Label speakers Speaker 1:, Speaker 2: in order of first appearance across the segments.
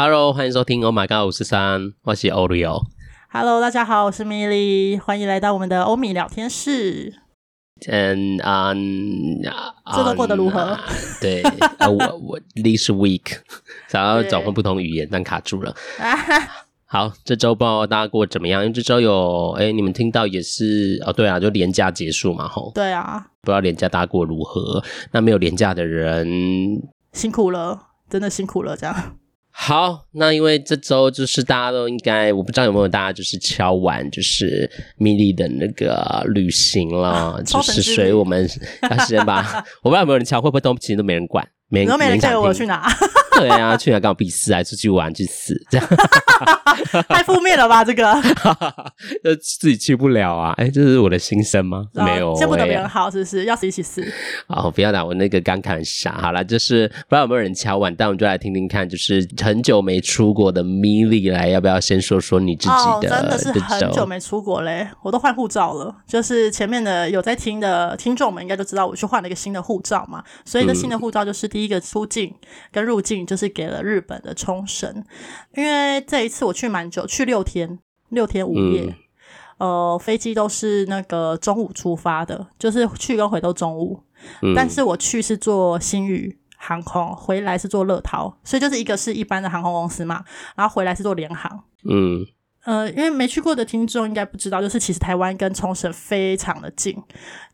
Speaker 1: Hello，欢迎收听 Oh My God 五四三，我是 Oreo。
Speaker 2: Hello，大家好，我是 Milly，欢迎来到我们的欧米聊天室。
Speaker 1: 嗯嗯，
Speaker 2: 这周过得如何？
Speaker 1: 啊、对，呃、我我 this week 想要转换不同语言，但卡住了。好，这周不知道大家过得怎么样？因为这周有哎，你们听到也是哦，对啊，就连假结束嘛，吼。
Speaker 2: 对啊，
Speaker 1: 不知道连假大家过得如何？那没有连假的人
Speaker 2: 辛苦了，真的辛苦了，这样。
Speaker 1: 好，那因为这周就是大家都应该，我不知道有没有大家就是敲完就是 Milly 的那个旅行了，啊、就是所以我们要先把，我不知道有没有人敲，会不会都其实都没人管，没人，
Speaker 2: 没人叫我去哪。
Speaker 1: 对啊，去哪干我屁事啊！出去玩去死，这样
Speaker 2: 太负面了吧？这个，
Speaker 1: 就自己去不了啊！哎，这是我的心声吗？没有，
Speaker 2: 见不得别人好，是不是？要死一起死。
Speaker 1: 好，不要打我那个刚看傻。好了，就是不知道有没有人敲碗，但我们就来听听看，就是很久没出国的 Milly 来，要不要先说说你自己的？哦，
Speaker 2: 真的是很久没出国嘞，我都换护照了。就是前面的有在听的听众们应该都知道，我去换了一个新的护照嘛。所以这新的护照就是第一个出境跟入境。就是给了日本的冲绳，因为这一次我去蛮久，去六天，六天五夜，嗯、呃，飞机都是那个中午出发的，就是去跟回都中午。嗯、但是我去是坐新宇航空，回来是坐乐桃，所以就是一个是一般的航空公司嘛，然后回来是坐联航。嗯，呃，因为没去过的听众应该不知道，就是其实台湾跟冲绳非常的近，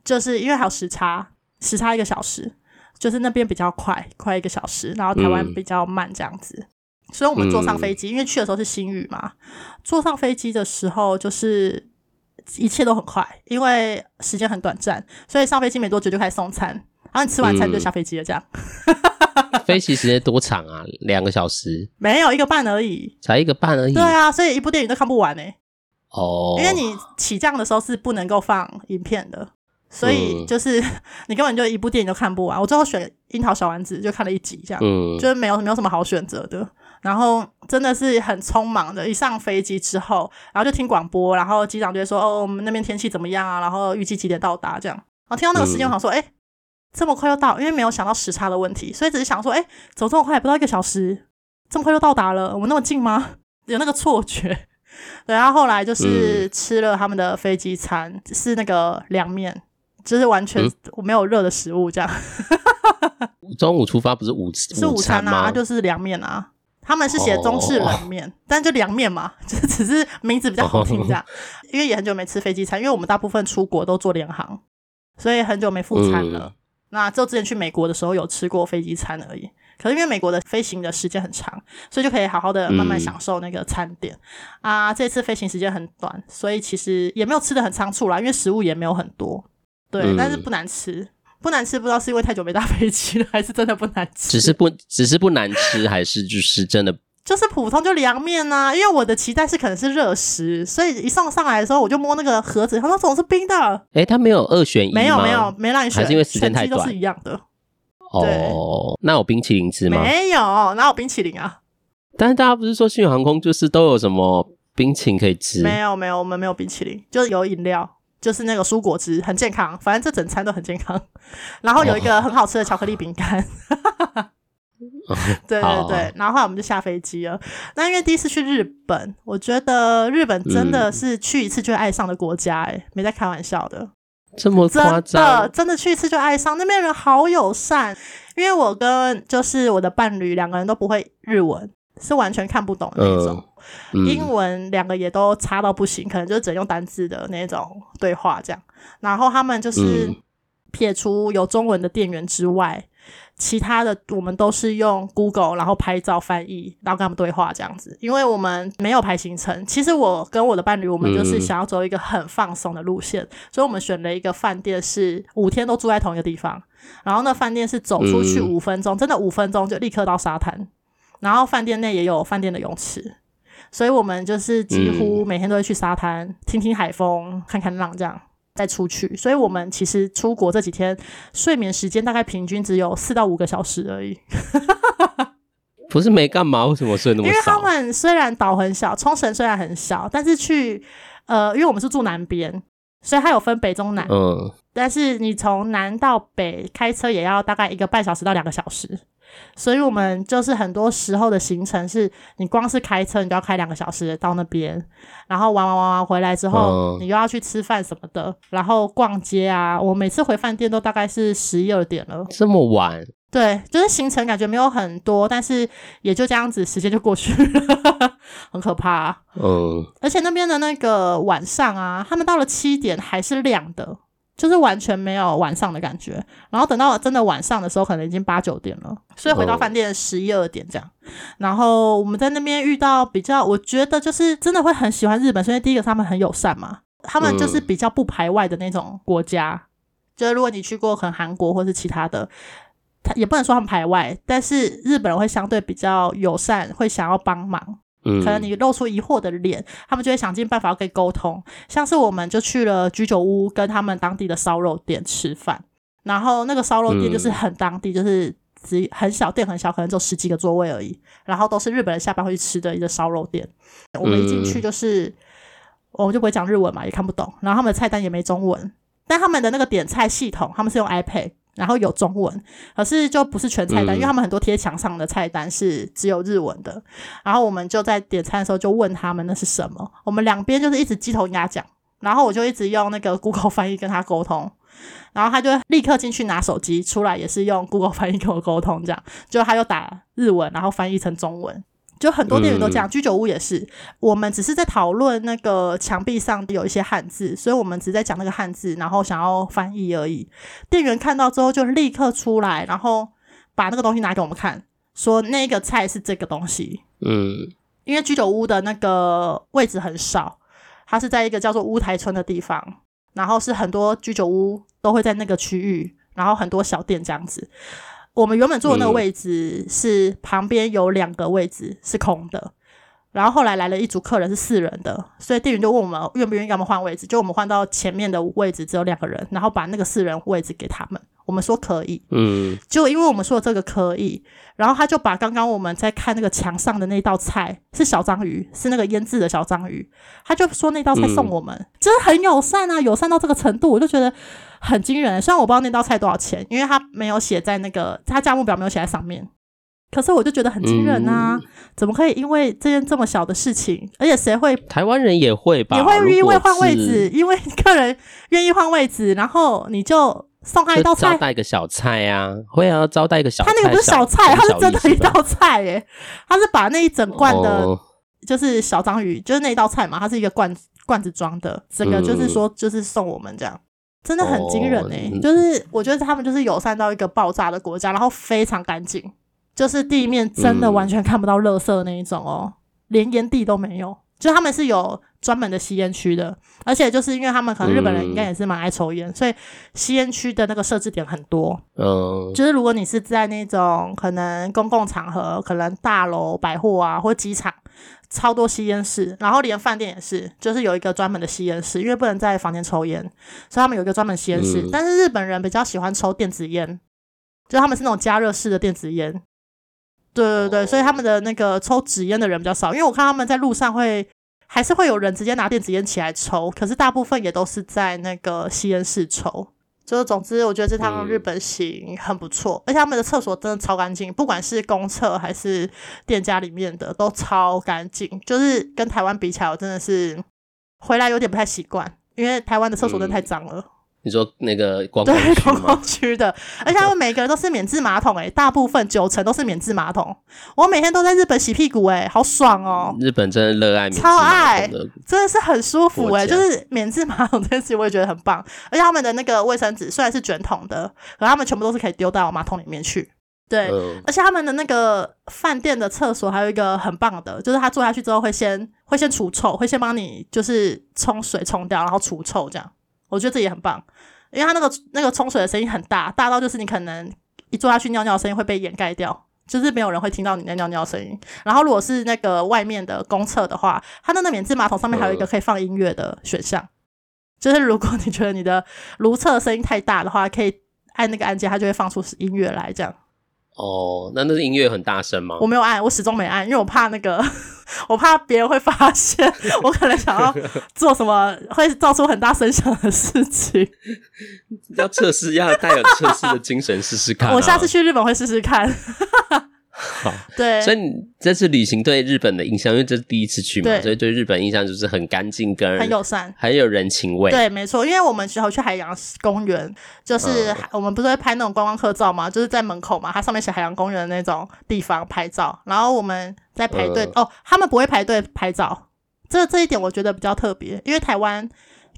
Speaker 2: 就是因为还有时差，时差一个小时。就是那边比较快，快一个小时，然后台湾比较慢这样子，嗯、所以我们坐上飞机，因为去的时候是新宇嘛，坐上飞机的时候就是一切都很快，因为时间很短暂，所以上飞机没多久就开始送餐，然后你吃完餐就下飞机了，这样。
Speaker 1: 嗯、飞行时间多长啊？两个小时？
Speaker 2: 没有，一个半而已，才一个半而已。对啊，所以一部电影都看不完呢、欸。哦，因为你起降的时候是不能够放影片的。所以就是 你根本就一部电影都看不完。我最后选《樱桃小丸子》就看了一集，这样，嗯，就是没有没有什么好选择的。然后真的是很匆忙的，一上飞机之后，然后就听广播，然后机长就会说：“哦，我们那边天气怎么样啊？然后预计几点到达？”这样。然后听到那个时间，我想说：“哎，这么快就到？”因为没有想到时差的问题，所以只是想说：“哎，走这么快，不到一个小时，这么快就到达了？我们那么近吗？” 有那个错觉。对，然后后来就是吃了他们的飞机餐，嗯、是那个凉面。就是完全我没有热的食物这样、
Speaker 1: 嗯。中午出发不是午是
Speaker 2: 午餐啊，就是凉面啊。他们是写中式冷面，哦、但就凉面嘛，就 只是名字比较好听这样。哦、因为也很久没吃飞机餐，因为我们大部分出国都坐联航，所以很久没赴餐了。嗯、那就之前去美国的时候有吃过飞机餐而已。可是因为美国的飞行的时间很长，所以就可以好好的慢慢享受那个餐点、嗯、啊。这次飞行时间很短，所以其实也没有吃的很仓促啦，因为食物也没有很多。对，但是不难吃，不难吃，不知道是因为太久没搭飞机了，还是真的不难吃。
Speaker 1: 只是不，只是不难吃，还是就是真的，
Speaker 2: 就是普通就凉面啊。因为我的期待是可能是热食，所以一送上来的时候，我就摸那个盒子，他说总是冰的。
Speaker 1: 哎、欸，他没有二选一？
Speaker 2: 没有，没有，没让你选，
Speaker 1: 还是因为时间太短，
Speaker 2: 都是一样的。
Speaker 1: 哦，那有冰淇淋吃吗？
Speaker 2: 没有，哪有冰淇淋啊？
Speaker 1: 但是大家不是说新宇航空就是都有什么冰淇淋可以吃？
Speaker 2: 没有，没有，我们没有冰淇淋，就是有饮料。就是那个蔬果汁很健康，反正这整餐都很健康。然后有一个很好吃的巧克力饼干，对对对。然后后来我们就下飞机了。那因为第一次去日本，我觉得日本真的是去一次就会爱上的国家，哎，没在开玩笑的。
Speaker 1: 这么夸张？
Speaker 2: 真的，真的去一次就爱上，那边人好友善。因为我跟就是我的伴侣两个人都不会日文。是完全看不懂的那种，嗯嗯、英文两个也都差到不行，可能就只能用单字的那种对话这样。然后他们就是撇除有中文的店员之外，其他的我们都是用 Google，然后拍照翻译，然后跟他们对话这样子。因为我们没有排行程，其实我跟我的伴侣，我们就是想要走一个很放松的路线，嗯、所以我们选了一个饭店，是五天都住在同一个地方。然后那饭店是走出去五分钟，嗯、真的五分钟就立刻到沙滩。然后饭店内也有饭店的泳池，所以我们就是几乎每天都会去沙滩、嗯、听听海风、看看浪，这样再出去。所以我们其实出国这几天睡眠时间大概平均只有四到五个小时而已。
Speaker 1: 不是没干嘛？为什么睡那么少？
Speaker 2: 因为他们虽然岛很小，冲绳虽然很小，但是去呃，因为我们是住南边，所以它有分北中南。嗯，但是你从南到北开车也要大概一个半小时到两个小时。所以我们就是很多时候的行程是，你光是开车，你就要开两个小时到那边，然后玩玩玩玩回来之后，你又要去吃饭什么的，然后逛街啊。我每次回饭店都大概是十一二点了，
Speaker 1: 这么晚？
Speaker 2: 对，就是行程感觉没有很多，但是也就这样子，时间就过去了，很可怕啊。
Speaker 1: 嗯，
Speaker 2: 而且那边的那个晚上啊，他们到了七点还是亮的。就是完全没有晚上的感觉，然后等到真的晚上的时候，可能已经八九点了，所以回到饭店十一二点这样。然后我们在那边遇到比较，我觉得就是真的会很喜欢日本，因为第一个他们很友善嘛，他们就是比较不排外的那种国家。就是如果你去过可能韩国或是其他的，他也不能说他们排外，但是日本人会相对比较友善，会想要帮忙。可能你露出疑惑的脸，他们就会想尽办法要跟你沟通。像是我们就去了居酒屋，跟他们当地的烧肉店吃饭。然后那个烧肉店就是很当地，就是只很小店很小，可能就十几个座位而已。然后都是日本人下班会去吃的一个烧肉店。我们一进去就是，我们就不会讲日文嘛，也看不懂。然后他们的菜单也没中文，但他们的那个点菜系统，他们是用 iPad。然后有中文，可是就不是全菜单，嗯、因为他们很多贴墙上的菜单是只有日文的。然后我们就在点餐的时候就问他们那是什么，我们两边就是一直鸡同鸭讲，然后我就一直用那个 Google 翻译跟他沟通，然后他就立刻进去拿手机出来，也是用 Google 翻译跟我沟通，这样。就他又打日文，然后翻译成中文。就很多店员都这样，嗯、居酒屋也是。我们只是在讨论那个墙壁上有一些汉字，所以我们只在讲那个汉字，然后想要翻译而已。店员看到之后就立刻出来，然后把那个东西拿给我们看，说那个菜是这个东西。
Speaker 1: 嗯，
Speaker 2: 因为居酒屋的那个位置很少，它是在一个叫做乌台村的地方，然后是很多居酒屋都会在那个区域，然后很多小店这样子。我们原本坐的那个位置是旁边有两个位置是空的，然后后来来了一组客人是四人的，所以店员就问我们愿不愿意要我们换位置，就我们换到前面的位置只有两个人，然后把那个四人位置给他们。我们说可以，
Speaker 1: 嗯，
Speaker 2: 就因为我们说这个可以，然后他就把刚刚我们在看那个墙上的那道菜是小章鱼，是那个腌制的小章鱼，他就说那道菜送我们，嗯、真的很友善啊，友善到这个程度，我就觉得很惊人。虽然我不知道那道菜多少钱，因为他没有写在那个他价目表没有写在上面，可是我就觉得很惊人啊，嗯、怎么可以因为这件这么小的事情，而且谁会？
Speaker 1: 台湾人也会吧？
Speaker 2: 也会因为换位置，因为客人愿意换位置，然后你就。送他一道菜，
Speaker 1: 招待一个小菜呀、啊，会啊招待一个小菜。
Speaker 2: 他那个不是小菜，他是真的一道菜耶。他是把那一整罐的，就是小章鱼，就是那一道菜嘛，它是一个罐罐子装的，整个就是说就是送我们这样，真的很惊人哎。哦、就是我觉得他们就是友善到一个爆炸的国家，然后非常干净，就是地面真的完全看不到垃圾那一种哦，嗯、连烟蒂都没有。就他们是有专门的吸烟区的，而且就是因为他们可能日本人应该也是蛮爱抽烟，嗯、所以吸烟区的那个设置点很多。
Speaker 1: 嗯，
Speaker 2: 就是如果你是在那种可能公共场合，可能大楼、百货啊，或机场，超多吸烟室，然后连饭店也是，就是有一个专门的吸烟室，因为不能在房间抽烟，所以他们有一个专门吸烟室。嗯、但是日本人比较喜欢抽电子烟，就他们是那种加热式的电子烟。对对对，所以他们的那个抽纸烟的人比较少，因为我看他们在路上会还是会有人直接拿电子烟起来抽，可是大部分也都是在那个吸烟室抽。就是总之，我觉得这趟日本行很不错，嗯、而且他们的厕所真的超干净，不管是公厕还是店家里面的都超干净，就是跟台湾比起来，我真的是回来有点不太习惯，因为台湾的厕所真的太脏了。嗯
Speaker 1: 你说那个观光
Speaker 2: 对观光区的，而且他们每个人都是免治马桶诶、欸，大部分九成都是免治马桶。我每天都在日本洗屁股诶、欸，好爽哦！
Speaker 1: 日本真的热爱
Speaker 2: 超爱，真的是很舒服诶、欸，就是免治马桶 这件事我也觉得很棒。而且他们的那个卫生纸虽然是卷筒的，可他们全部都是可以丢到马桶里面去。对，嗯、而且他们的那个饭店的厕所还有一个很棒的，就是他坐下去之后会先会先除臭，会先帮你就是冲水冲掉，然后除臭这样。我觉得这也很棒，因为它那个那个冲水的声音很大，大到就是你可能一坐下去尿尿的声音会被掩盖掉，就是没有人会听到你在尿尿声音。然后如果是那个外面的公厕的话，它那个免治马桶上面还有一个可以放音乐的选项，就是如果你觉得你的如厕声音太大的话，可以按那个按键，它就会放出音乐来这样。
Speaker 1: 哦，那那是音乐很大声吗？
Speaker 2: 我没有按，我始终没按，因为我怕那个，我怕别人会发现 我可能想要做什么会造出很大声响的事情。
Speaker 1: 要测试，要带有测试的精神试试看啊。
Speaker 2: 我下次去日本会试试看。
Speaker 1: 好，
Speaker 2: 对，
Speaker 1: 所以你这次旅行对日本的印象，因为这是第一次去嘛，所以对日本印象就是很干净，跟
Speaker 2: 很友善，
Speaker 1: 很有人情味。
Speaker 2: 对，没错，因为我们之后去海洋公园，就是、嗯、我们不是会拍那种观光客照嘛，就是在门口嘛，它上面写海洋公园的那种地方拍照，然后我们在排队、嗯、哦，他们不会排队拍照，这这一点我觉得比较特别，因为台湾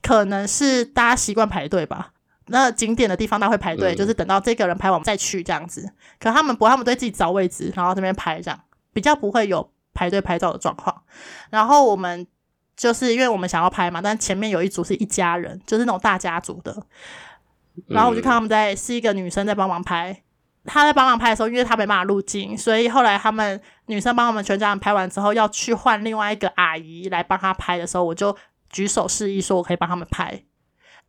Speaker 2: 可能是大家习惯排队吧。那景点的地方，他会排队，嗯、就是等到这个人拍完再去这样子。可他们不，他们都自己找位置，然后这边拍，这样比较不会有排队拍照的状况。然后我们就是因为我们想要拍嘛，但前面有一组是一家人，就是那种大家族的。然后我就看他们在，是一个女生在帮忙拍。她在帮忙拍的时候，因为她没办法入镜，所以后来他们女生帮我们全家人拍完之后，要去换另外一个阿姨来帮她拍的时候，我就举手示意说我可以帮他们拍。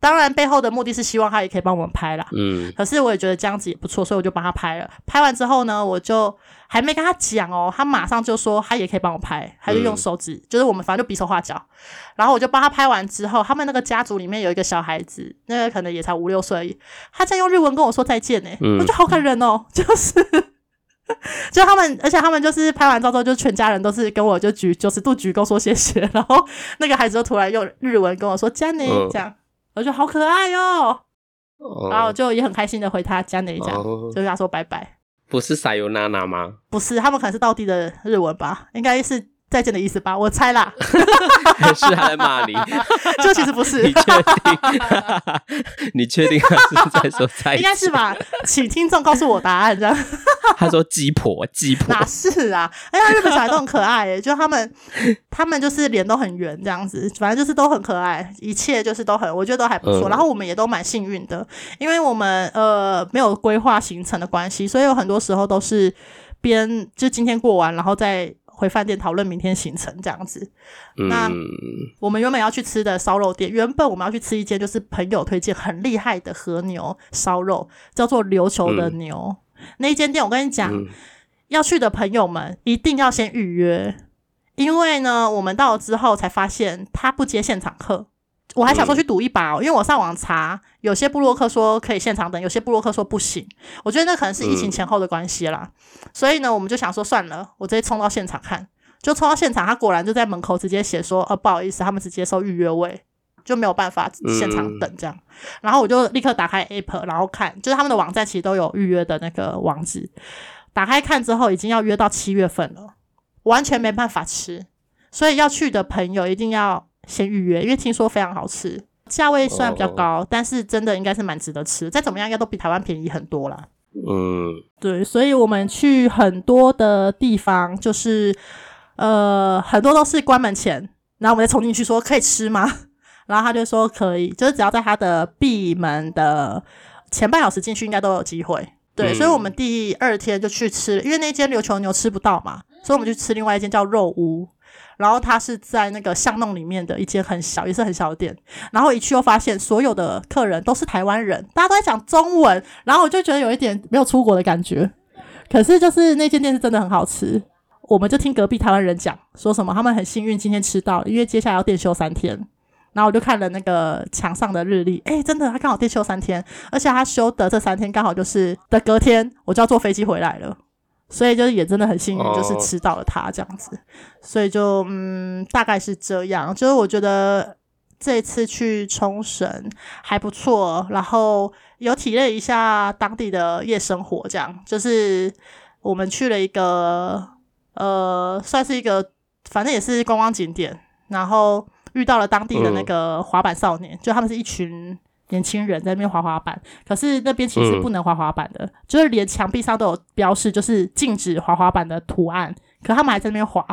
Speaker 2: 当然，背后的目的是希望他也可以帮我们拍啦。嗯，可是我也觉得这样子也不错，所以我就帮他拍了。拍完之后呢，我就还没跟他讲哦，他马上就说他也可以帮我拍，他就用手指，嗯、就是我们反正就比手画脚。然后我就帮他拍完之后，他们那个家族里面有一个小孩子，那个可能也才五六岁而已，他在用日文跟我说再见呢，嗯、我就好感人哦，就是，就他们，而且他们就是拍完照之后，就全家人都是跟我就举九十度鞠躬说谢谢，然后那个孩子就突然用日文跟我说加呢，这样。我觉得好可爱哟、哦，oh, 然后就也很开心的回他家那一家，oh, 就跟他说拜拜。不是
Speaker 1: 撒尤娜娜吗？
Speaker 2: 不是，他们可能是道地的日文吧，应该是。再见的意思吧，我猜啦。
Speaker 1: 是他在骂你？
Speaker 2: 这其实不是。
Speaker 1: 你确定？你确定他是在说再见？
Speaker 2: 应该是吧，请听众告诉我答案，这样。
Speaker 1: 他说鸡婆，鸡婆。
Speaker 2: 哪是啊？哎呀，日本小孩都很可爱诶，就他们，他们就是脸都很圆这样子，反正就是都很可爱，一切就是都很，我觉得都还不错。嗯、然后我们也都蛮幸运的，因为我们呃没有规划行程的关系，所以有很多时候都是边就今天过完，然后再。回饭店讨论明天行程这样子。嗯、那我们原本要去吃的烧肉店，原本我们要去吃一间就是朋友推荐很厉害的和牛烧肉，叫做琉球的牛。嗯、那一间店我跟你讲，嗯、要去的朋友们一定要先预约，因为呢，我们到了之后才发现他不接现场客。我还想说去赌一把哦，因为我上网查，有些布洛克说可以现场等，有些布洛克说不行。我觉得那可能是疫情前后的关系啦。嗯、所以呢，我们就想说算了，我直接冲到现场看。就冲到现场，他果然就在门口直接写说：“呃，不好意思，他们只接受预约位，就没有办法现场等这样。嗯”然后我就立刻打开 App，然后看，就是他们的网站其实都有预约的那个网址。打开看之后，已经要约到七月份了，完全没办法吃。所以要去的朋友一定要。先预约，因为听说非常好吃，价位虽然比较高，哦、但是真的应该是蛮值得吃。再怎么样，应该都比台湾便宜很多啦。嗯，对，所以我们去很多的地方，就是呃，很多都是关门前，然后我们再冲进去说可以吃吗？然后他就说可以，就是只要在他的闭门的前半小时进去，应该都有机会。对，嗯、所以我们第二天就去吃，因为那间琉球牛吃不到嘛，所以我们就吃另外一间叫肉屋。然后他是在那个巷弄里面的一间很小，也是很小的店。然后一去又发现所有的客人都是台湾人，大家都在讲中文。然后我就觉得有一点没有出国的感觉。可是就是那间店是真的很好吃。我们就听隔壁台湾人讲说什么，他们很幸运今天吃到，因为接下来要店休三天。然后我就看了那个墙上的日历，诶，真的，他刚好店休三天，而且他休的这三天刚好就是的隔天，我就要坐飞机回来了。所以就是也真的很幸运，就是吃到了它这样子，哦、所以就嗯，大概是这样。就是我觉得这次去冲绳还不错，然后有体验一下当地的夜生活，这样就是我们去了一个呃，算是一个反正也是观光景点，然后遇到了当地的那个滑板少年，嗯、就他们是一群。年轻人在那边滑滑板，可是那边其实不能滑滑板的，嗯、就是连墙壁上都有标示，就是禁止滑滑板的图案。可他们还在那边滑，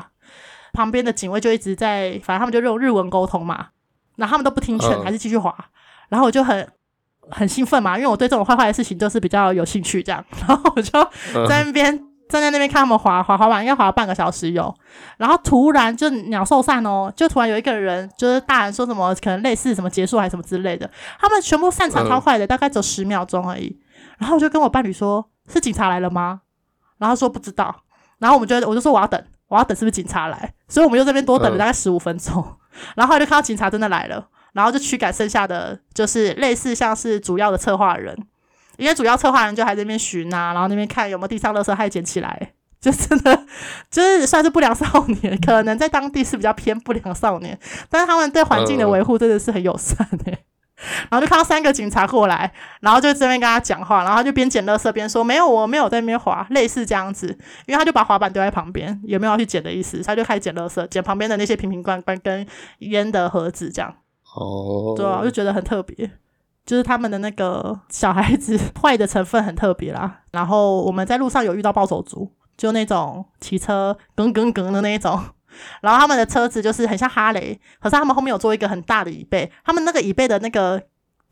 Speaker 2: 旁边的警卫就一直在，反正他们就用日文沟通嘛，然后他们都不听劝，嗯、还是继续滑。然后我就很很兴奋嘛，因为我对这种坏坏的事情就是比较有兴趣，这样，然后我就在那边。站在那边看他们滑滑滑板，应该滑了半个小时有，然后突然就鸟兽散哦，就突然有一个人，就是大人说什么可能类似什么结束还是什么之类的，他们全部散场超快的，大概走十秒钟而已。然后我就跟我伴侣说：“是警察来了吗？”然后说不知道。然后我们就我就说我要等，我要等是不是警察来？所以我们就这边多等了大概十五分钟。然后后就看到警察真的来了，然后就驱赶剩下的就是类似像是主要的策划人。因为主要策划人就还在那边巡啊，然后那边看有没有地上垃圾，还捡起来，就真的就是算是不良少年，可能在当地是比较偏不良少年，但是他们对环境的维护真的是很友善诶、欸。然后就看到三个警察过来，然后就这边跟他讲话，然后他就边捡垃圾边说：“没有，我没有在那边滑，类似这样子。”因为他就把滑板丢在旁边，也没有要去捡的意思？他就开始捡垃圾，捡旁边的那些瓶瓶罐罐跟烟的盒子，这样。哦，对啊，我就觉得很特别，就是他们的那个小孩子 坏的成分很特别啦。然后我们在路上有遇到暴走族，就那种骑车梗梗梗的那一种。然后他们的车子就是很像哈雷，可是他们后面有做一个很大的椅背，他们那个椅背的那个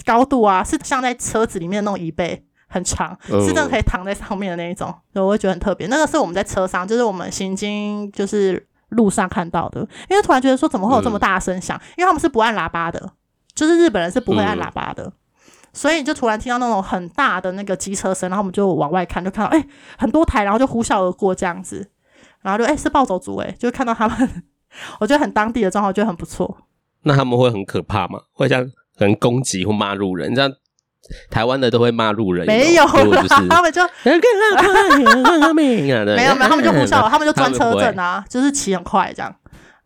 Speaker 2: 高度啊，是像在车子里面那种椅背，很长，是真的可以躺在上面的那一种，所以我会觉得很特别。那个是我们在车上，就是我们行经就是路上看到的，因为突然觉得说怎么会有这么大的声响？因为他们是不按喇叭的，就是日本人是不会按喇叭的，所以就突然听到那种很大的那个机车声，然后我们就往外看，就看到哎很多台，然后就呼啸而过这样子。然后就哎、欸，是暴走族哎，就看到他们，我觉得很当地的状况，觉得很不错。
Speaker 1: 那他们会很可怕吗？会像很攻击或骂路人？这样台湾的都会骂路人？
Speaker 2: 没有啦，他们就没有没有，他们就呼啸，他们就专车阵啊，就是骑很快这样，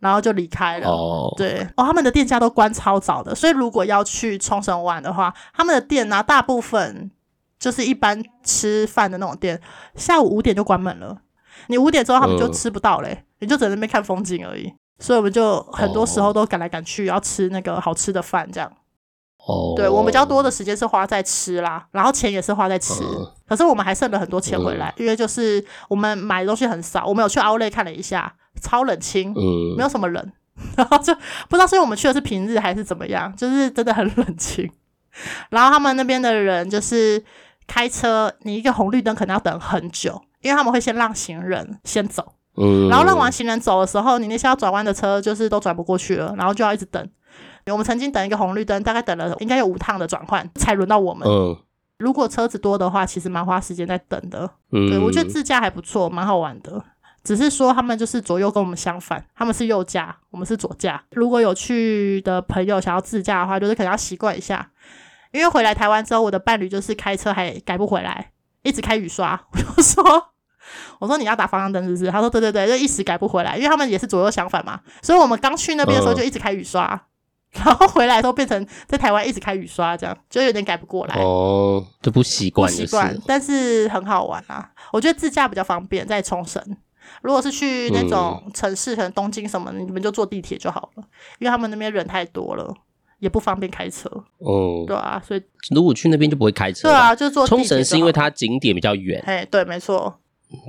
Speaker 2: 然后就离开了。哦，对哦，他们的店家都关超早的，所以如果要去冲绳玩的话，他们的店呢、啊，大部分就是一般吃饭的那种店，下午五点就关门了。你五点之后他们就吃不到嘞、你就只能在那边看风景而已。所以我们就很多时候都赶来赶去，要吃那个好吃的饭这样。哦，对，我们比较多的时间是花在吃啦，然后钱也是花在吃。嗯、可是我们还剩了很多钱回来，嗯、因为就是我们买的东西很少。我们有去 Outlet 看了一下，超冷清，嗯，没有什么人。然后就不知道是因为我们去的是平日还是怎么样，就是真的很冷清。然后他们那边的人就是开车，你一个红绿灯可能要等很久。因为他们会先让行人先走，嗯，然后让完行人走的时候，你那些要转弯的车就是都转不过去了，然后就要一直等。我们曾经等一个红绿灯，大概等了应该有五趟的转换才轮到我们。嗯，如果车子多的话，其实蛮花时间在等的。嗯，对，我觉得自驾还不错，蛮好玩的。只是说他们就是左右跟我们相反，他们是右驾，我们是左驾。如果有去的朋友想要自驾的话，就是可能要习惯一下。因为回来台湾之后，我的伴侣就是开车还改不回来。一直开雨刷，我就说，我说你要打方向灯是不是？他说对对对，就一时改不回来，因为他们也是左右相反嘛。所以我们刚去那边的时候就一直开雨刷，嗯、然后回来都变成在台湾一直开雨刷，这样就有点改不过来。哦，就不习惯，不习惯，但是很好玩啊。我觉得自驾比较方便，在冲绳。如果是去那种城市，可能东京什么的，你们就坐地铁就好了，因为他们那边人太多了。也不方便开车哦，对啊，所以
Speaker 1: 如果去那边就不会开车。
Speaker 2: 对啊，就坐。
Speaker 1: 冲绳是因为它景点比较远。
Speaker 2: 哎，对，没错。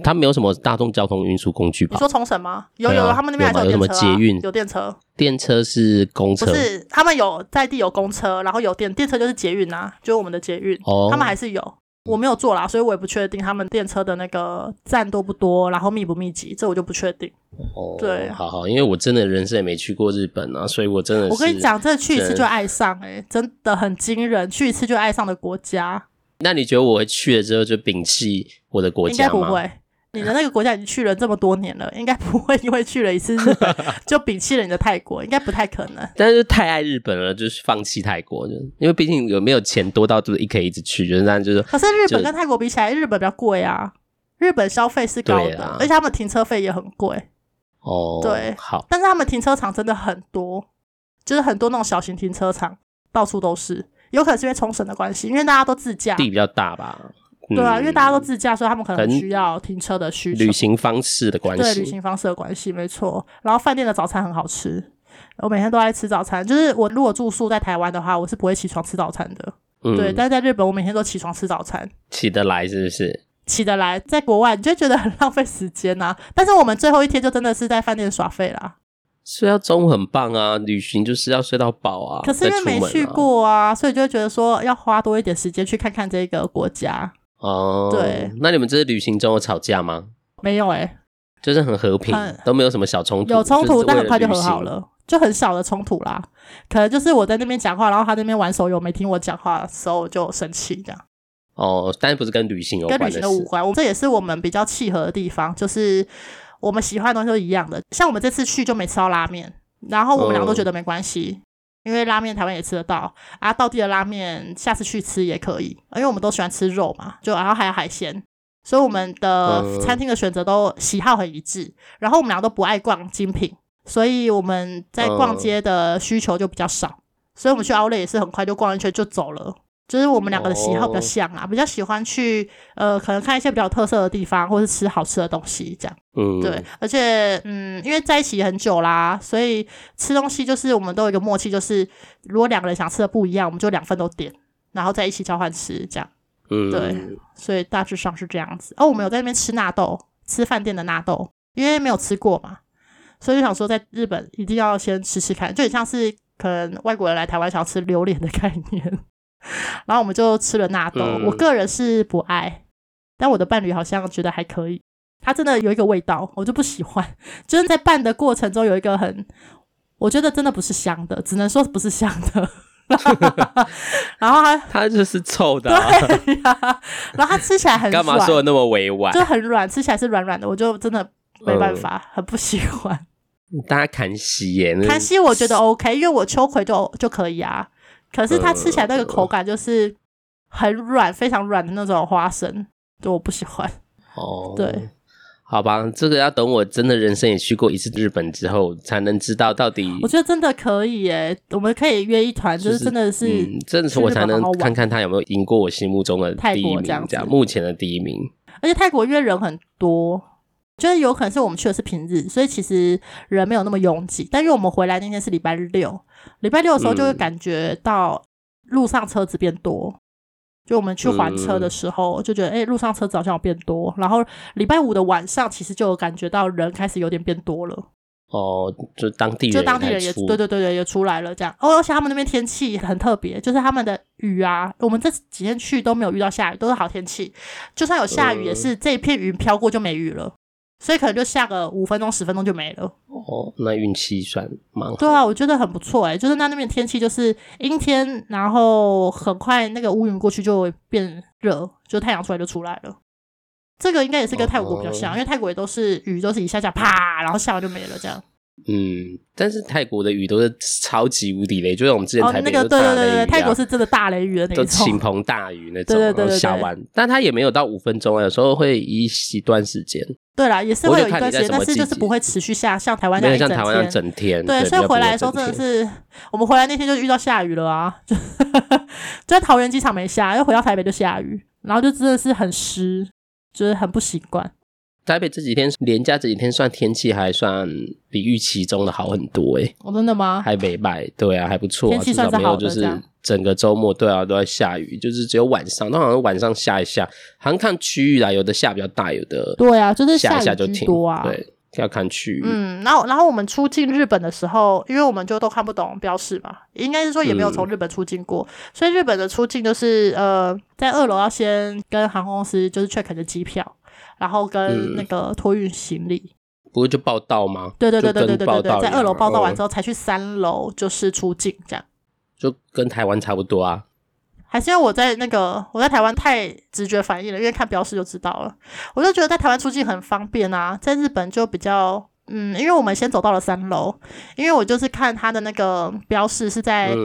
Speaker 1: 它没有什么大众交通运输工具吧？
Speaker 2: 你说冲绳吗？有有，他们那边还有什么捷运？有电车。
Speaker 1: 电车是公车。不
Speaker 2: 是，他们有在地有公车，然后有电电车就是捷运啊，就是我们的捷运。哦，他们还是有。我没有坐啦，所以我也不确定他们电车的那个站多不多，然后密不密集，这我就不确定。哦，对，
Speaker 1: 好好，因为我真的人生也没去过日本啊，所以我真的是，
Speaker 2: 我跟你讲，这去一次就爱上、欸，哎，真的很惊人，去一次就爱上的国家。
Speaker 1: 那你觉得我会去了之后就摒弃我的国家吗？
Speaker 2: 应该不会。你的那个国家已经去了这么多年了，应该不会 因为去了一次日本就摒弃了你的泰国，应该不太可能。
Speaker 1: 但是太爱日本了，就是放弃泰国，就因为毕竟有没有钱多到就是一可以一直去，就是那样，就是。
Speaker 2: 可是日本跟泰国比起来，日本比较贵啊，日本消费是高的，啊、而且他们停车费也很贵。哦，对，好，但是他们停车场真的很多，就是很多那种小型停车场，到处都是，有可能是因为冲绳的关系，因为大家都自驾，
Speaker 1: 地比较大吧。
Speaker 2: 对啊，因为大家都自驾，所以他们可能需要停车的需求。
Speaker 1: 旅行方式的关系，
Speaker 2: 对，旅行方式的关系，没错。然后饭店的早餐很好吃，我每天都爱吃早餐。就是我如果住宿在台湾的话，我是不会起床吃早餐的。嗯，对。但是在日本，我每天都起床吃早餐，
Speaker 1: 起得来是不是？
Speaker 2: 起得来，在国外你就觉得很 浪费时间呐、啊。但是我们最后一天就真的是在饭店耍废啦。
Speaker 1: 睡到中午很棒啊，旅行就是要睡到饱啊。
Speaker 2: 可是因为没去过啊，所以就会觉得说要花多一点时间去看看这个国家。哦，对，
Speaker 1: 那你们这次旅行中有吵架吗？
Speaker 2: 没有哎、欸，
Speaker 1: 就是很和平，很都没有什么小冲突。
Speaker 2: 有冲突，但很快就和好了，就很小的冲突啦。可能就是我在那边讲话，然后他那边玩手游，没听我讲话的时候就生气这样。
Speaker 1: 哦，但是不是跟旅行有关？
Speaker 2: 跟旅行的无关。我这也是我们比较契合的地方，就是我们喜欢的东西都一样的。像我们这次去就没吃到拉面，然后我们两个都觉得没关系。嗯因为拉面台湾也吃得到啊，道地的拉面下次去吃也可以，因为我们都喜欢吃肉嘛，就然后还有海鲜，所以我们的餐厅的选择都喜好很一致。嗯、然后我们俩都不爱逛精品，所以我们在逛街的需求就比较少。嗯、所以我们去 Outlet 也是很快就逛一圈就走了。就是我们两个的喜好比较像啊，哦、比较喜欢去呃，可能看一些比较有特色的地方，或是吃好吃的东西这样。嗯，对，而且嗯，因为在一起很久啦，所以吃东西就是我们都有一个默契，就是如果两个人想吃的不一样，我们就两份都点，然后在一起交换吃这样。嗯，对，所以大致上是这样子。哦，我们有在那边吃纳豆，吃饭店的纳豆，因为没有吃过嘛，所以就想说在日本一定要先吃吃看，就很像是可能外国人来台湾想要吃榴莲的概念。然后我们就吃了纳豆，嗯、我个人是不爱，但我的伴侣好像觉得还可以。它真的有一个味道，我就不喜欢。就是在拌的过程中有一个很，我觉得真的不是香的，只能说不是香的。然后它
Speaker 1: 它就是臭的、啊，
Speaker 2: 对呀、啊。然后它吃起来很软，干
Speaker 1: 嘛说的那么委婉？
Speaker 2: 就很软，吃起来是软软的，我就真的没办法，嗯、很不喜欢。
Speaker 1: 大家看西耶，
Speaker 2: 看西我觉得 OK，因为我秋葵就就可以啊。可是它吃起来那个口感就是很软，非常软的那种花生，就我不喜欢。哦，对，
Speaker 1: 好吧，这个要等我真的人生也去过一次日本之后，才能知道到底。
Speaker 2: 我觉得真的可以耶，我们可以约一团，就是真的是，嗯，
Speaker 1: 真的是我才能看看他有没有赢过我心目中的第一名，这样，目前的第一名。
Speaker 2: 而且泰国因为人很多，就是有可能是我们去的是平日，所以其实人没有那么拥挤。但因为我们回来那天是礼拜六。礼拜六的时候就会感觉到路上车子变多，嗯、就我们去还车的时候就觉得，哎、欸，路上车子好像有变多。然后礼拜五的晚上，其实就有感觉到人开始有点变多了。
Speaker 1: 哦，就当地人，
Speaker 2: 就当地人也对对对对也出来了这样。哦，而且他们那边天气很特别，就是他们的雨啊，我们这几天去都没有遇到下雨，都是好天气。就算有下雨，也是这一片云飘过就没雨了。所以可能就下个五分钟十分钟就没了
Speaker 1: 哦，那运气算蛮好。
Speaker 2: 对啊，我觉得很不错哎、欸，就是那那边天气就是阴天，然后很快那个乌云过去就会变热，就太阳出来就出来了。这个应该也是跟泰国比较像，哦、因为泰国也都是雨都是一下下啪，然后下完就没了这样。
Speaker 1: 嗯，但是泰国的雨都是超级无敌雷，就是我们之前台北、啊哦、那个对对对对，
Speaker 2: 泰国是真的大雷雨的那种，
Speaker 1: 倾盆大雨那种，对对对，对，对，下完，但它也没有到五分钟啊，有时候会一一段时间。对啦，也是会有一段时间，但是就是不会持续下，像台湾那样像台湾那样整天。对，对所以回来的时候真的是，我们回来那天就遇到下雨了啊，就在桃园机场没下，又回到台北就下雨，然后就真的是很湿，就是很不习惯。台北这几天连假这几天算天气还算比预期中的好很多诶、欸、哦，真的吗？还没败，对啊，还不错、啊，天气算是好的，就是。整个周末，对啊，都在下雨，就是只有晚上，它好像晚上下一下，好像看区域啦，有的下比较大，有的对啊，就是下一下就停，对，要看区域。嗯，然后然后我们出境日本的时候，因为我们就都看不懂标示嘛，应该是说也没有从日本出境过，嗯、所以日本的出境就是呃，在二楼要先跟航空公司就是 check 的机票，然后跟那个托运行李，嗯、不会就报道吗？对对对对对对对，在二楼报道完之后才去三楼就是出境这样。就跟台湾差不多啊，还是因为我在那个我在台湾太直觉反应了，因为看标识就知道了。我就觉得在台湾出境很方便啊，在日本就比较嗯，因为我们先走到了三楼，因为我就是看他的那个标识是在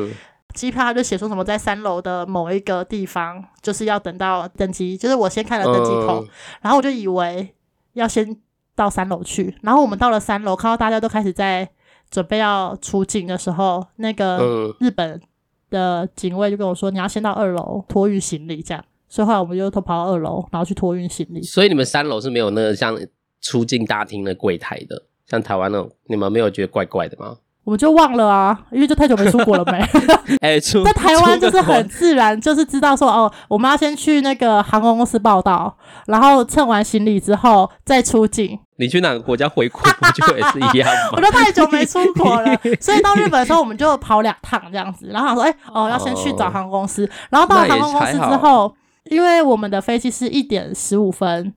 Speaker 1: 机票，他就写说什么在三楼的某一个地方，就是要等到登机，就是我先看了登机口，嗯、然后我就以为要先到三楼去，然后我们到了三楼，看到大家都开始在。准备要出境的时候，那个日本的警卫就跟我说：“你要先到二楼托运行李。”这样，所以后来我们就偷跑到二楼，然后去托运行李。所以你们三楼是没有那个像出境大厅的柜台的，像台湾那种，你们没有觉得怪怪的吗？我们就忘了啊，因为就太久没出国了没。哎、欸，在台湾就是很自然，就是知道说哦，我们要先去那个航空公司报到，然后称完行李之后再出境。你去哪个国家回国不就也是一样吗？我都太久没出国了，所以到日本的时候我们就跑两趟这样子，然后想说，哎、欸，哦，要先去找航空公司，然后到了航空公司之后，因为我们的飞机是一点十五分，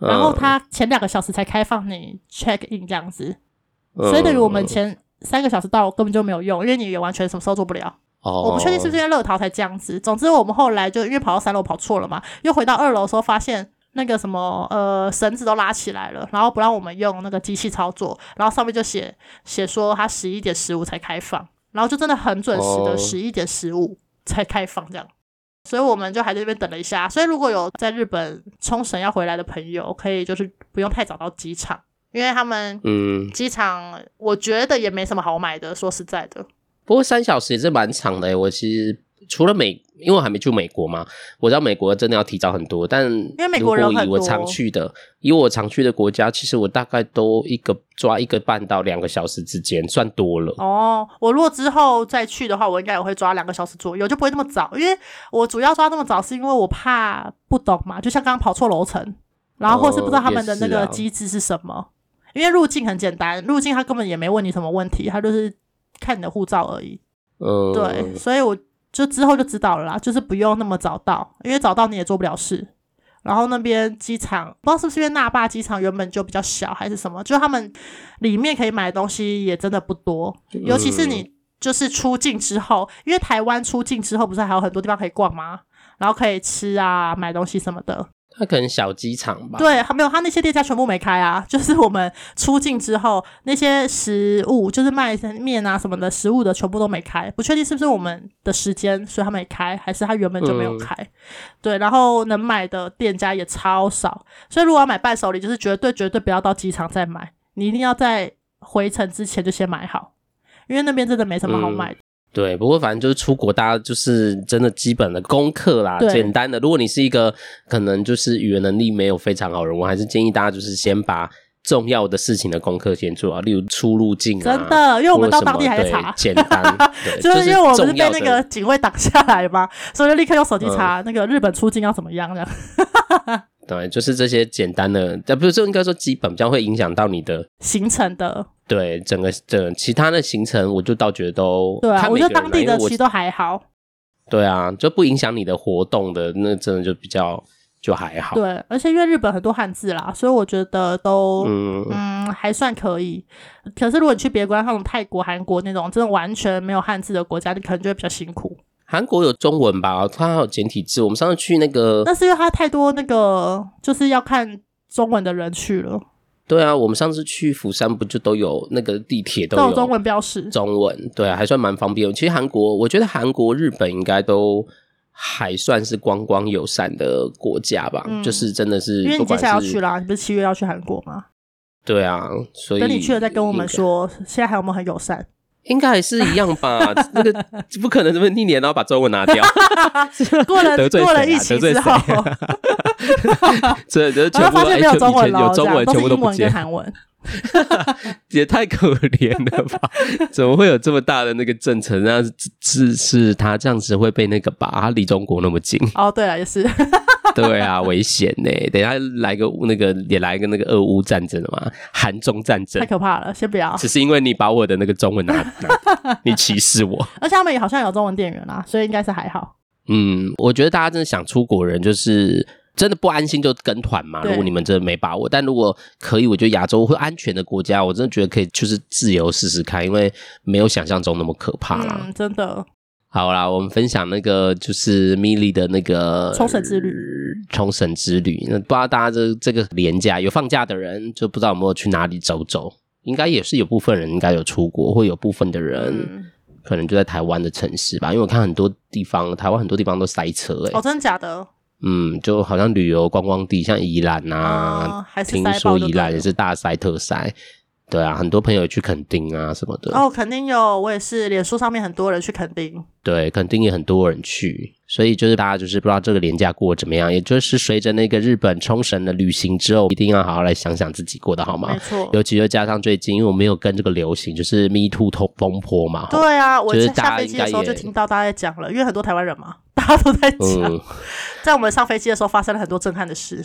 Speaker 1: 然后他前两个小时才开放你 check in 这样子，所以等于我们前。三个小时到根本就没有用，因为你也完全什么时候做不了。哦，我不确定是不是因为乐淘才这样子。总之我们后来就因为跑到三楼跑错了嘛，又回到二楼的时候发现那个什么呃绳子都拉起来了，然后不让我们用那个机器操作，然后上面就写写说它十一点十五才开放，然后就真的很准时的十一点十五才开放这样。
Speaker 2: 所以我们就还在这边等了一下。所以如果有在日本冲绳要回来的朋友，可以就是不用太早到机场，因为他们嗯，机场我觉得也没什么好买的，说实在的。
Speaker 1: 不过三小时也是蛮长的诶，我其实。除了美，因为我还没去美国嘛，我知道美国真的要提早很多。但因为美国人以我常去的，以我常去的国家，其实我大概都一个抓一个半到两个小时之间，算多了。
Speaker 2: 哦，我如果之后再去的话，我应该也会抓两个小时左右，就不会那么早。因为我主要抓那么早，是因为我怕不懂嘛，就像刚刚跑错楼层，然后或是不知道他们的那个机制是什么。因为入境很简单，入境他根本也没问你什么问题，他就是看你的护照而已。呃，对，所以我。就之后就知道了啦，就是不用那么早到，因为早到你也做不了事。然后那边机场不知道是不是因为那霸机场原本就比较小还是什么，就他们里面可以买的东西也真的不多，尤其是你就是出境之后，因为台湾出境之后不是还有很多地方可以逛吗？然后可以吃啊，买东西什么的。
Speaker 1: 他可能小机场吧？
Speaker 2: 对，还没有，他那些店家全部没开啊。就是我们出境之后，那些食物，就是卖面啊什么的食物的，全部都没开。不确定是不是我们的时间，所以他没开，还是他原本就没有开。嗯、对，然后能买的店家也超少，所以如果要买伴手礼，就是绝对绝对不要到机场再买，你一定要在回程之前就先买好，因为那边真的没什么好买的。嗯
Speaker 1: 对，不过反正就是出国，大家就是真的基本的功课啦，简单的。如果你是一个可能就是语言能力没有非常好的人，我还是建议大家就是先把重要的事情的功课先做啊，例如出入境啊。
Speaker 2: 真的，因为我们到当地还在查，
Speaker 1: 简单，
Speaker 2: 就是因为我们是被那个警卫挡下来嘛，所以就立刻用手机查 那个日本出境要怎么样这样。
Speaker 1: 对，就是这些简单的，呃，不是，就应该说基本，比较会影响到你的
Speaker 2: 行程的。
Speaker 1: 对，整个整其他的行程，我就倒觉得都
Speaker 2: 对啊，我觉得当地的其实都还好。
Speaker 1: 对啊，就不影响你的活动的，那真的就比较就还好。
Speaker 2: 对，而且因为日本很多汉字啦，所以我觉得都嗯，嗯还算可以。可是如果你去别国，像那种泰国、韩国那种真的完全没有汉字的国家，你可能就会比较辛苦。
Speaker 1: 韩国有中文吧？它还有简体字。我们上次去那个，
Speaker 2: 那是因为它太多那个就是要看中文的人去了。
Speaker 1: 对啊，我们上次去釜山不就都有那个地铁都有
Speaker 2: 中文标识，
Speaker 1: 中文对啊，还算蛮方便。其实韩国，我觉得韩国、日本应该都还算是观光友善的国家吧，嗯、就是真的是。
Speaker 2: 因为你接下来要去啦，你不是七月要去韩国吗？
Speaker 1: 对啊，所以
Speaker 2: 等你去了再跟我们说，现在还有没有很友善？
Speaker 1: 应该还是一样吧，那个不可能这么一年然后把中文拿掉。
Speaker 2: 过了过了疫情之后，
Speaker 1: 这这全部没有中文了，有中文全部都不见。
Speaker 2: 韩文
Speaker 1: 也太可怜了吧？怎么会有这么大的那个政策？那是是是他这样子会被那个吧？他离中国那么近。
Speaker 2: 哦，对了，也是。
Speaker 1: 对啊，危险呢！等一下来个那个，也来个那个俄乌战争了嘛？韩中战争
Speaker 2: 太可怕了，先不要。
Speaker 1: 只是因为你把我的那个中文拿，拿你歧视我。
Speaker 2: 而且他们也好像有中文店员啊，所以应该是还好。
Speaker 1: 嗯，我觉得大家真的想出国人，就是真的不安心就跟团嘛。如果你们真的没把握，但如果可以，我觉得亚洲会安全的国家，我真的觉得可以，就是自由试试看，因为没有想象中那么可怕啦。
Speaker 2: 嗯，真的。
Speaker 1: 好啦，我们分享那个就是 Milly 的那个
Speaker 2: 冲绳之旅。
Speaker 1: 冲绳之旅，那不知道大家这这个廉假有放假的人，就不知道有没有去哪里走走？应该也是有部分人应该有出国，或有部分的人可能就在台湾的城市吧。因为我看很多地方，台湾很多地方都塞车诶、欸。
Speaker 2: 哦，真的假的？
Speaker 1: 嗯，就好像旅游观光地，像宜兰啊，嗯、听说宜兰也是大塞特塞。对啊，很多朋友去垦丁啊什么的。
Speaker 2: 哦，肯定有，我也是，脸书上面很多人去垦丁。
Speaker 1: 对，垦丁也很多人去，所以就是大家就是不知道这个年假过得怎么样，也就是随着那个日本冲绳的旅行之后，一定要好好来想想自己过得好吗？
Speaker 2: 没错。
Speaker 1: 尤其又加上最近，因为我没有跟这个流行，就是 Me Too 风波嘛。
Speaker 2: 对啊，我下飞机的时候就听到大家在讲了，因为很多台湾人嘛，大家都在讲，嗯、在我们上飞机的时候发生了很多震撼的事。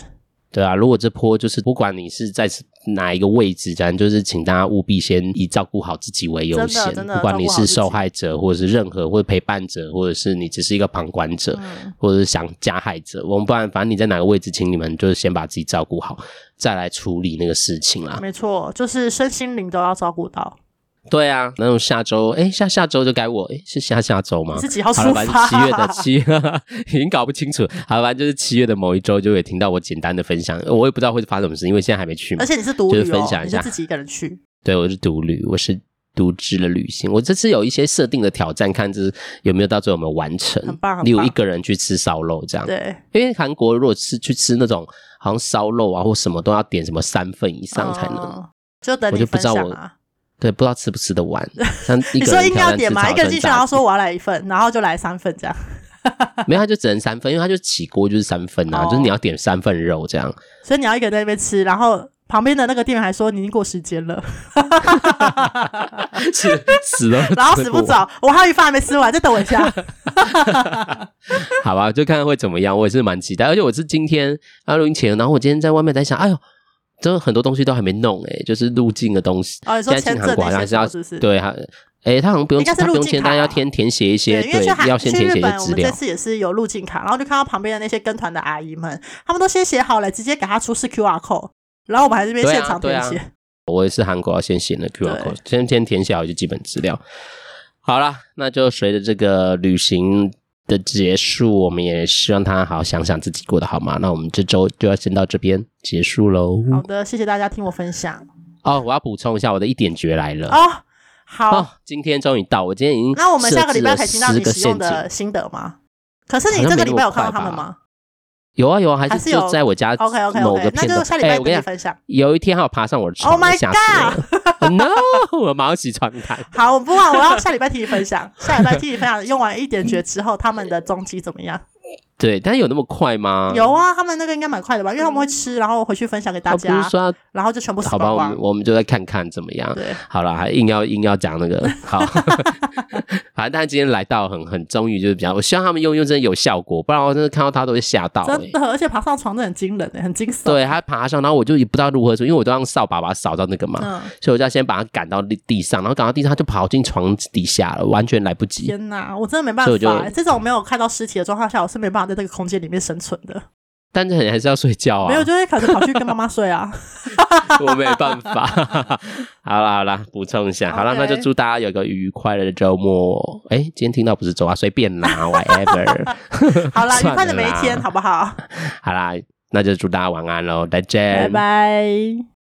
Speaker 1: 对啊，如果这波就是不管你是在哪一个位置，咱就是请大家务必先以照顾好自己为优先。不管你是受害者，或者是任何或者陪伴者，或者是你只是一个旁观者，嗯、或者是想加害者，我们不然反正你在哪个位置，请你们就是先把自己照顾好，再来处理那个事情啦。
Speaker 2: 没错，就是身心灵都要照顾到。
Speaker 1: 对啊，那种下周，哎，下下周就该我，哎，是下下周吗？
Speaker 2: 是几号出
Speaker 1: 发？七月的七，已经搞不清楚。好了，就是七月的某一周就会听到我简单的分享。我也不知道会发生什么事，因为现在还没去嘛。
Speaker 2: 而且你是独旅哦，
Speaker 1: 就是分享一下，
Speaker 2: 你是自己一个人去？
Speaker 1: 对，我是独旅，我是独自的旅行。我这次有一些设定的挑战，看就是有没有到最后有没有完成。
Speaker 2: 很棒，很棒。
Speaker 1: 例如一个人去吃烧肉这样。
Speaker 2: 对，
Speaker 1: 因为韩国如果是去吃那种好像烧肉啊或什么都要点什么三份以上才能。
Speaker 2: 嗯、就等你分享啊。
Speaker 1: 对，不知道吃不吃得完。
Speaker 2: 你说硬要点吗？一个人进去然后说我要来一份，然后就来三份这样。
Speaker 1: 没有，他就只能三份，因为他就起锅就是三份啊，哦、就是你要点三份肉这样。
Speaker 2: 所以你要一个人在那边吃，然后旁边的那个店员还说你已经过时间了，
Speaker 1: 死死了，
Speaker 2: 然后死不走，我还有一份还没吃完，再等我一下。
Speaker 1: 好吧，就看看会怎么样，我也是蛮期待。而且我是今天啊录音前，然后我今天在外面在想，哎呦。真的很多东西都还没弄哎、欸，就是入境的东西。
Speaker 2: 哦，你说签证还是要
Speaker 1: 是是对，还哎、欸，他好像不用，他不用签，但要填填写一些，对，要先填写一些资料。
Speaker 2: 这次也是有入境卡，然后就看到旁边的那些跟团的阿姨们，他们都先写好了，直接给他出示 QR code，然后我们还这边现场填写、啊啊。
Speaker 1: 我也是韩国要先写的 QR code，先先填写好一些基本资料。好了，那就随着这个旅行的结束，我们也希望他好好想想自己过得好吗？那我们这周就要先到这边结束喽。
Speaker 2: 好的，谢谢大家听我分享。
Speaker 1: 哦，我要补充一下，我的一点绝来了。
Speaker 2: 哦，好，
Speaker 1: 哦、今天终于到，我今天已经
Speaker 2: 那我们下个礼拜可以听到你使用的心得吗？可是你这个礼拜有看到他们吗？
Speaker 1: 有啊有啊，还是就在我家
Speaker 2: OK OK OK，那就下礼拜跟你分享。
Speaker 1: 有一天还有爬上我的床，Oh my God，No，我马上洗床单。
Speaker 2: 好，我不管，我要下礼拜替你分享。下礼拜替你分享，用完一点绝之后，他们的踪迹怎么样？
Speaker 1: 对，但是有那么快吗？
Speaker 2: 有啊，他们那个应该蛮快的吧，因为他们会吃，然后回去分享给大家，不是说然后就全部
Speaker 1: 好吧，我们我们就再看看怎么样。对，好了，还硬要硬要讲那个好 反正但是今天来到很很终于就是比较，我希望他们用用真的有效果，不然我真的看到他都会吓到、欸。
Speaker 2: 真的，而且爬上床真的很惊人、欸、很惊悚。
Speaker 1: 对，他爬上，然后我就也不知道如何说，因为我都让扫把把它扫到那个嘛，嗯、所以我就要先把它赶到地地上，然后赶到地上他就跑进床底下了，完全来不及。
Speaker 2: 天哪，我真的没办法、欸，这种没有看到尸体的状况下，我是没办法在这个空间里面生存的，
Speaker 1: 但是你还是要睡觉啊。
Speaker 2: 没有，就是可能跑去跟妈妈睡啊。
Speaker 1: 我没办法。好啦好啦，补充一下。好了，那就祝大家有个愉快的周末。哎、欸，今天听到不是周啊，随便啦，whatever。
Speaker 2: 好啦，愉快的每一天，好不好？
Speaker 1: 好啦，那就祝大家晚安喽，再见，
Speaker 2: 拜拜。